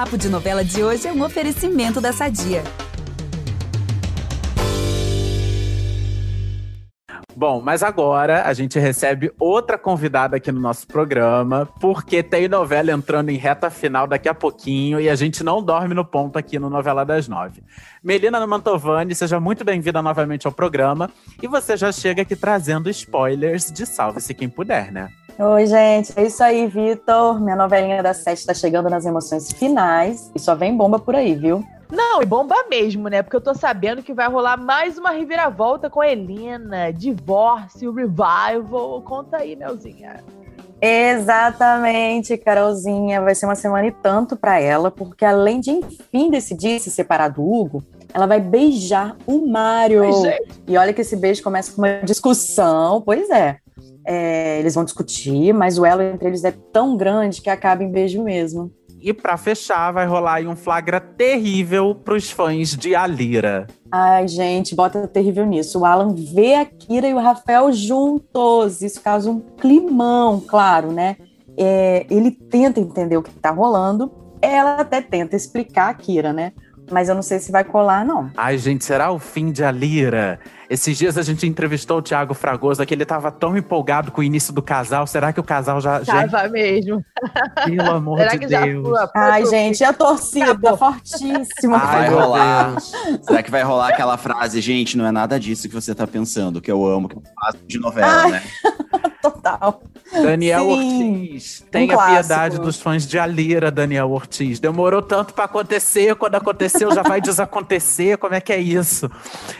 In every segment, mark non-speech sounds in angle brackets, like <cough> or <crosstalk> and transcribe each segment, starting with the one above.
Papo de Novela de hoje é um oferecimento da Sadia. Bom, mas agora a gente recebe outra convidada aqui no nosso programa, porque tem novela entrando em reta final daqui a pouquinho e a gente não dorme no ponto aqui no Novela das Nove. Melina Mantovani, seja muito bem-vinda novamente ao programa e você já chega aqui trazendo spoilers de Salve-se Quem Puder, né? Oi, gente, é isso aí, Vitor. Minha novelinha da sete está chegando nas emoções finais e só vem bomba por aí, viu? Não, e bomba mesmo, né? Porque eu tô sabendo que vai rolar mais uma reviravolta com a Helena, divórcio, revival. Conta aí, Melzinha. Exatamente, Carolzinha. Vai ser uma semana e tanto para ela, porque além de enfim decidir se separar do Hugo, ela vai beijar o Mário. e olha que esse beijo começa com uma discussão. Pois é. É. Eles vão discutir, mas o elo entre eles é tão grande que acaba em beijo mesmo. E para fechar, vai rolar aí um flagra terrível pros fãs de Alira. Ai, gente, bota terrível nisso. O Alan vê a Kira e o Rafael juntos. Isso causa um climão, claro, né? É, ele tenta entender o que tá rolando. Ela até tenta explicar a Kira, né? Mas eu não sei se vai colar, não. Ai, gente, será o fim de Alira? Esses dias a gente entrevistou o Thiago Fragoso, que ele tava tão empolgado com o início do casal. Será que o casal já. Tava já... mesmo. Pelo amor Será de Deus. Já... Ai, gente, a torcida Acabou. fortíssima. Ai, vai rolar. Será que vai rolar aquela frase, gente, não é nada disso que você tá pensando, que eu amo, que eu faço de novela, Ai. né? Total. Daniel Sim, Ortiz, tenha um piedade dos fãs de Alira, Daniel Ortiz. Demorou tanto para acontecer, quando aconteceu já vai desacontecer, como é que é isso?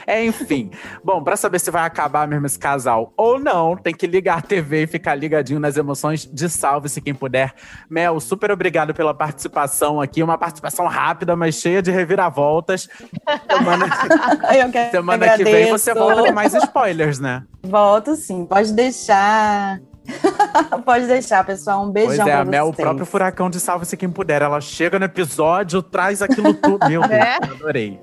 É, enfim. Bom, para saber se vai acabar mesmo esse casal ou não, tem que ligar a TV e ficar ligadinho nas emoções de Salve-se quem puder. Mel, super obrigado pela participação aqui, uma participação rápida, mas cheia de reviravoltas. Semana, <laughs> Semana que, que vem você volta com mais spoilers, né? Volto sim, pode deixar. <laughs> Pode deixar, pessoal. Um beijão pois é, a Mel, o próprio furacão de Salve-se Quem Puder. Ela chega no episódio, traz aquilo tudo. Meu <laughs> Deus, é? adorei.